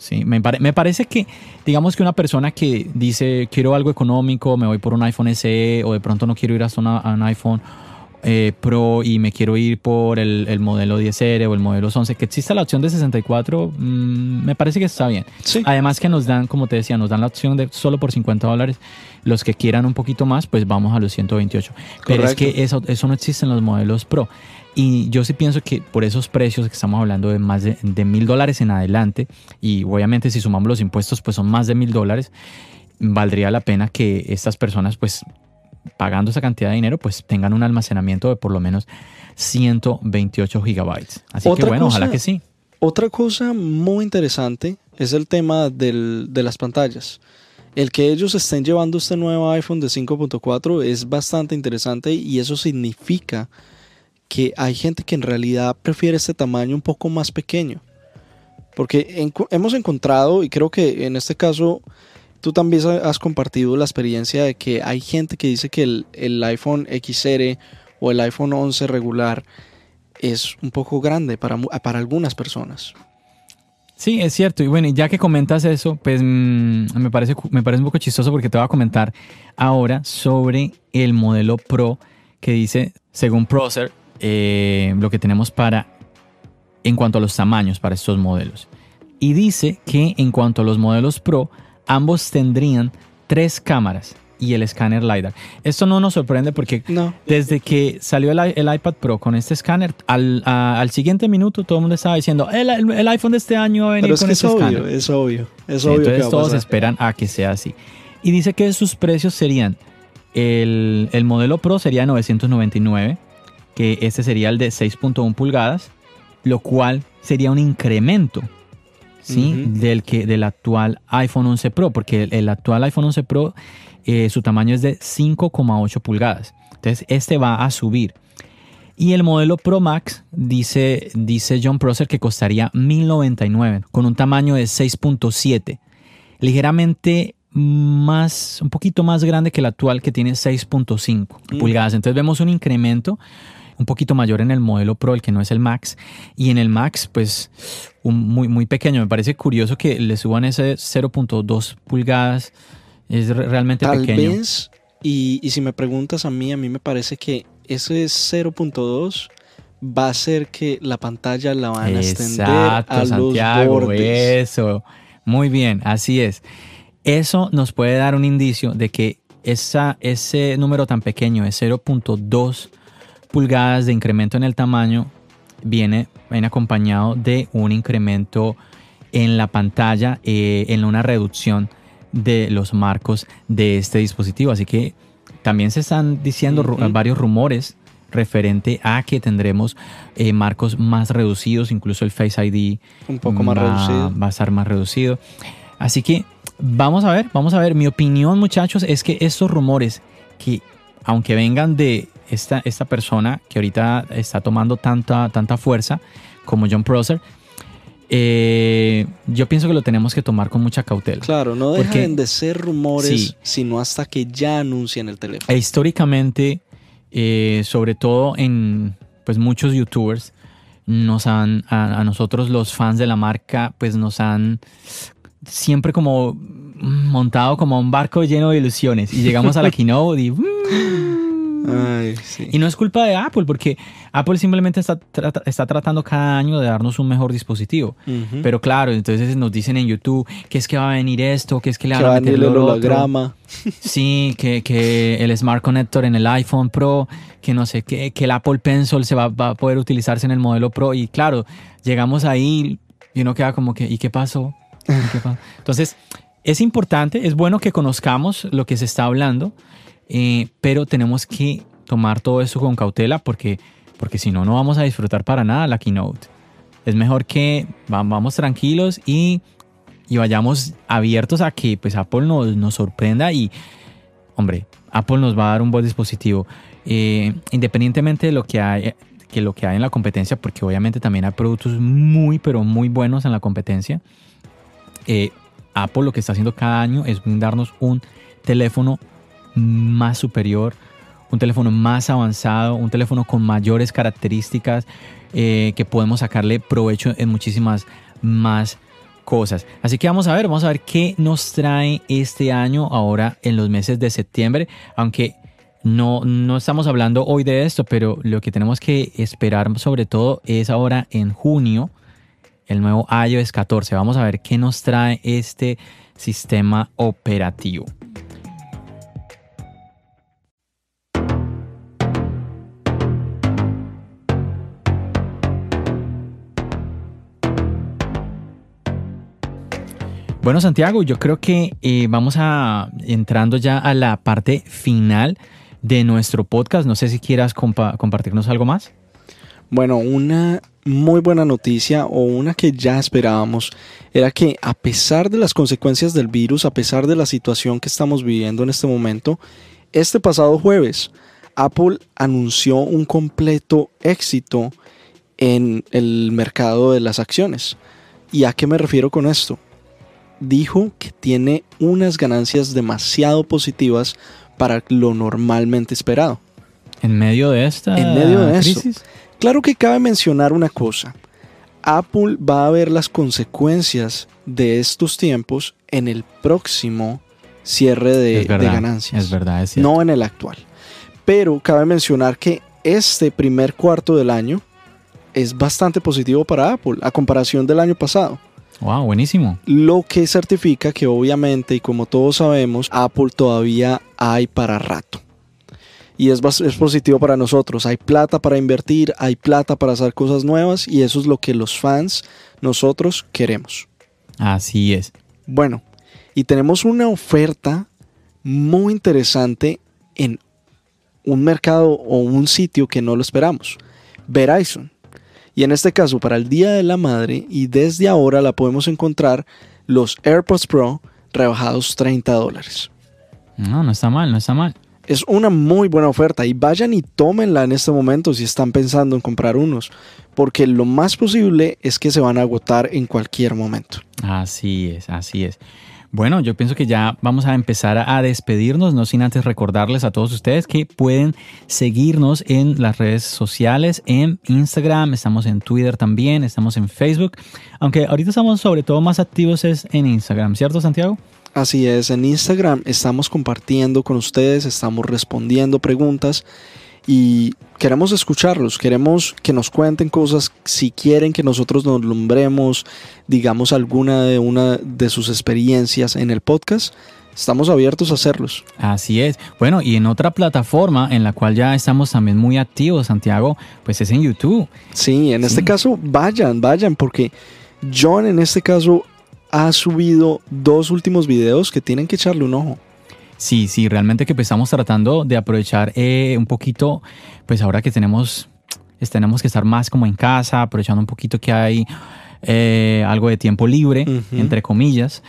Sí, me, pare- me parece que, digamos que una persona que dice quiero algo económico, me voy por un iPhone SE o de pronto no quiero ir hasta una- a un iPhone eh, Pro y me quiero ir por el, el modelo 10R o el modelo 11, que exista la opción de 64, mm, me parece que está bien. Sí. Además que nos dan, como te decía, nos dan la opción de solo por 50 dólares. Los que quieran un poquito más, pues vamos a los 128. Pero es Correcto. que eso, eso no existe en los modelos Pro. Y yo sí pienso que por esos precios que estamos hablando de más de mil dólares en adelante, y obviamente si sumamos los impuestos, pues son más de mil dólares, valdría la pena que estas personas, pues pagando esa cantidad de dinero, pues tengan un almacenamiento de por lo menos 128 gigabytes. Así que bueno, ojalá que sí. Otra cosa muy interesante es el tema del- de las pantallas. El que ellos estén llevando este nuevo iPhone de 5.4 es bastante interesante y eso significa que hay gente que en realidad prefiere este tamaño un poco más pequeño. Porque hemos encontrado, y creo que en este caso tú también has compartido la experiencia de que hay gente que dice que el, el iPhone XR o el iPhone 11 regular es un poco grande para, para algunas personas. Sí, es cierto. Y bueno, ya que comentas eso, pues mm, me, parece, me parece un poco chistoso porque te voy a comentar ahora sobre el modelo Pro que dice, según Procer, eh, lo que tenemos para, en cuanto a los tamaños para estos modelos. Y dice que en cuanto a los modelos Pro, ambos tendrían tres cámaras y el escáner LiDAR. Esto no nos sorprende porque No. desde que salió el, el iPad Pro con este escáner, al, a- al siguiente minuto todo el mundo estaba diciendo, el, el- iPhone de este año va a venir Pero es con que es este obvio, escáner. es obvio. Es obvio que entonces a todos esperan a que sea así. Y dice que sus precios serían, el, el modelo Pro sería 999, que este sería el de 6.1 pulgadas, lo cual sería un incremento. ¿sí? Del, que, del actual iPhone 11 Pro, porque el, el actual iPhone 11 Pro, eh, su tamaño es de 5,8 pulgadas. Entonces, este va a subir. Y el modelo Pro Max dice, dice John Prosser que costaría 1099 con un tamaño de 6.7, ligeramente más, un poquito más grande que el actual que tiene 6.5 Mm. pulgadas. Entonces vemos un incremento un poquito mayor en el modelo Pro, el que no es el Max, y en el Max pues un muy, muy pequeño. Me parece curioso que le suban ese 0.2 pulgadas, es re- realmente Tal pequeño. vez, y, y si me preguntas a mí, a mí me parece que ese 0.2 va a hacer que la pantalla la van a extender Exacto, a Santiago, los bordes. eso. Muy bien, así es. Eso nos puede dar un indicio de que esa, ese número tan pequeño de 0.2 pulgadas de incremento en el tamaño viene, viene acompañado de un incremento en la pantalla, eh, en una reducción de los marcos de este dispositivo. Así que también se están diciendo varios rumores referente a que tendremos eh, marcos más reducidos, incluso el Face ID Un poco más va, reducido. va a estar más reducido. Así que vamos a ver, vamos a ver. Mi opinión, muchachos, es que estos rumores que, aunque vengan de esta, esta persona que ahorita está tomando tanta, tanta fuerza como John Prosser, eh, yo pienso que lo tenemos que tomar con mucha cautela. Claro, no Porque- dejan de ser rumores, Sí. sino hasta que ya anuncien el teléfono. E históricamente, eh, sobre todo en pues muchos youtubers, nos han, a, a nosotros los fans de la marca, pues nos han siempre como montado como un barco lleno de ilusiones y llegamos a la keynote y, Ay, sí. y no es culpa de Apple porque Apple simplemente está, trata- está tratando cada año de darnos un mejor dispositivo. Ujú. Pero claro, entonces nos dicen en YouTube que es que va a venir esto, que es que le van va a meter el holograma. Sí, que, que el Smart Connector en el iPhone Pro, que no sé, que, que el Apple Pencil se va, va a poder utilizarse en el modelo Pro. Y claro, llegamos ahí y uno queda como que, ¿y qué pasó? ¿Y qué pasó? Entonces, es importante, es bueno que conozcamos lo que se está hablando, eh, pero tenemos que tomar todo eso con cautela porque, porque si no, no vamos a disfrutar para nada la keynote. Es mejor que va- vamos tranquilos y y vayamos abiertos a que pues Apple nos, nos sorprenda y hombre, Apple nos va a dar un buen dispositivo. Eh, independientemente de lo que hay que lo que hay en la competencia, porque obviamente también hay productos muy, pero muy buenos en la competencia. eh, Apple lo que está haciendo cada año es brindarnos un teléfono más superior, un teléfono más avanzado, un teléfono con mayores características, eh, que podemos sacarle provecho en muchísimas más cosas. Así que vamos a ver, vamos a ver qué nos trae este año ahora en los meses de septiembre, aunque no, no estamos hablando hoy de esto, pero lo que tenemos que esperar sobre todo es ahora en junio, el nuevo iOS 14. Vamos a ver qué nos trae este sistema operativo. Bueno, Santiago, yo creo que eh, vamos a entrando ya a la parte final de nuestro podcast. No sé si quieras compartirnos algo más. Bueno, una muy buena noticia o una que ya esperábamos era que a pesar de las consecuencias del virus, a pesar de la situación que estamos viviendo en este momento, este pasado jueves Apple anunció un completo éxito en el mercado de las acciones. ¿Y a qué me refiero con esto? Dijo que tiene unas ganancias demasiado positivas para lo normalmente esperado. En medio de esta en medio de crisis. Claro que cabe mencionar una cosa. Apple va a ver las consecuencias de estos tiempos en el próximo cierre de, ganancias. Es verdad, es No en el actual. Pero cabe mencionar que este primer cuarto del año es bastante positivo para Apple a comparación del año pasado. Wow, buenísimo. Lo que certifica que obviamente y como todos sabemos, Apple todavía hay para rato. Y es, es positivo para nosotros. Hay plata para invertir, hay plata para hacer cosas nuevas y eso es lo que los fans, nosotros queremos. Así es. Bueno, y tenemos una oferta muy interesante en un mercado o un sitio que no lo esperamos. Verizon. Y en este caso, para el Día de la Madre, y desde ahora la podemos encontrar, los AirPods Pro rebajados 30 dólares. No, no está mal, no está mal. Es una muy buena oferta y vayan y tómenla en este momento si están pensando en comprar unos, porque lo más posible es que se van a agotar en cualquier momento. Así es, así es. Bueno, yo pienso que ya vamos a empezar a despedirnos, no sin antes recordarles a todos ustedes que pueden seguirnos en las redes sociales, en Instagram, estamos en Twitter también, estamos en Facebook, aunque ahorita estamos sobre todo más activos es en Instagram, ¿cierto Santiago? Así es, en Instagram estamos compartiendo con ustedes, estamos respondiendo preguntas y queremos escucharlos, queremos que nos cuenten cosas, si quieren que nosotros nos lumbremos, digamos alguna de una de sus experiencias en el podcast, estamos abiertos a hacerlos. Así es. Bueno, y en otra plataforma en la cual ya estamos también muy activos, Santiago, pues es en YouTube. Sí, en este caso vayan, vayan, porque John en este caso ha subido dos últimos videos que tienen que echarle un ojo. Sí, sí, realmente que pues estamos tratando de aprovechar eh, un poquito, pues ahora que tenemos, tenemos que estar más como en casa, aprovechando un poquito que hay eh, algo de tiempo libre, entre comillas.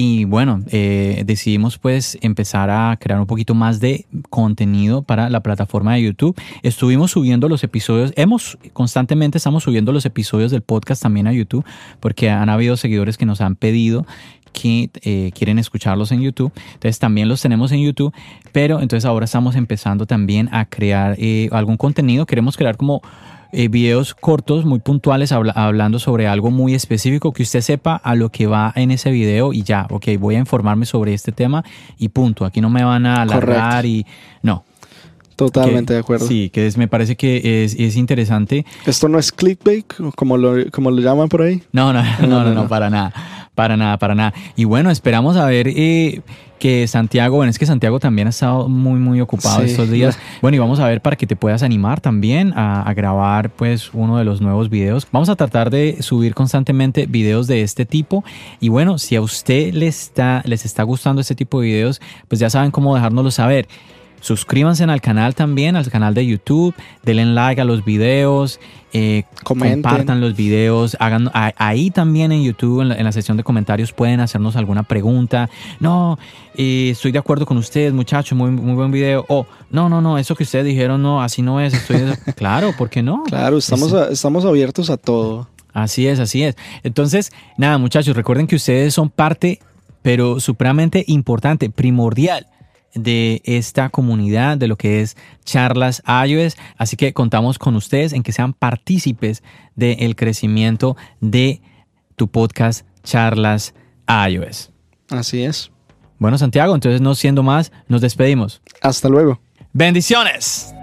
Y bueno, eh, decidimos pues empezar a crear un poquito más de contenido para la plataforma de YouTube. Estuvimos subiendo los episodios, hemos constantemente estamos subiendo los episodios del podcast también a YouTube porque han habido seguidores que nos han pedido que eh, quieren escucharlos en YouTube. Entonces también los tenemos en YouTube, pero entonces ahora estamos empezando también a crear eh, algún contenido. Queremos crear como eh, videos cortos, muy puntuales, hablando sobre algo muy específico, que usted sepa a lo que va en ese video y ya, ok, voy a informarme sobre este tema y punto. Aquí no me van a alargar y no. Totalmente de acuerdo. Sí, que es, me parece que es, es, interesante. ¿Esto no es clickbait, como lo, como lo llaman por ahí? No, no, no, no, no, para nada. Para nada, para nada. Y bueno, esperamos a ver eh, que Santiago, bueno, es que Santiago también ha estado muy, muy ocupado estos días. Bueno, y vamos a ver para que te puedas animar también a, grabar pues uno de los nuevos videos. Vamos a tratar de subir constantemente videos de este tipo. Y bueno, si a usted le está, les está gustando este tipo de videos, pues ya saben cómo dejárnoslo saber. Suscríbanse al canal también, al canal de YouTube, denle like a los videos, eh, compartan los videos, hagan ahí también en YouTube, en la, sección de comentarios, pueden hacernos alguna pregunta. No, eh, estoy de acuerdo con ustedes, muchachos, muy, muy buen video. O no, no, no, eso que ustedes dijeron, no, así no es. Estoy claro, ¿por qué no? Claro, estamos, estamos abiertos a todo. Así es, así es. Entonces, nada, muchachos, recuerden que ustedes son parte, pero supremamente importante, primordial de esta comunidad, de lo que es charlas iOS. Así que contamos con ustedes en que sean partícipes del crecimiento de tu podcast charlas iOS. Así es. Bueno, Santiago, entonces no siendo más, nos despedimos. Hasta luego. Bendiciones.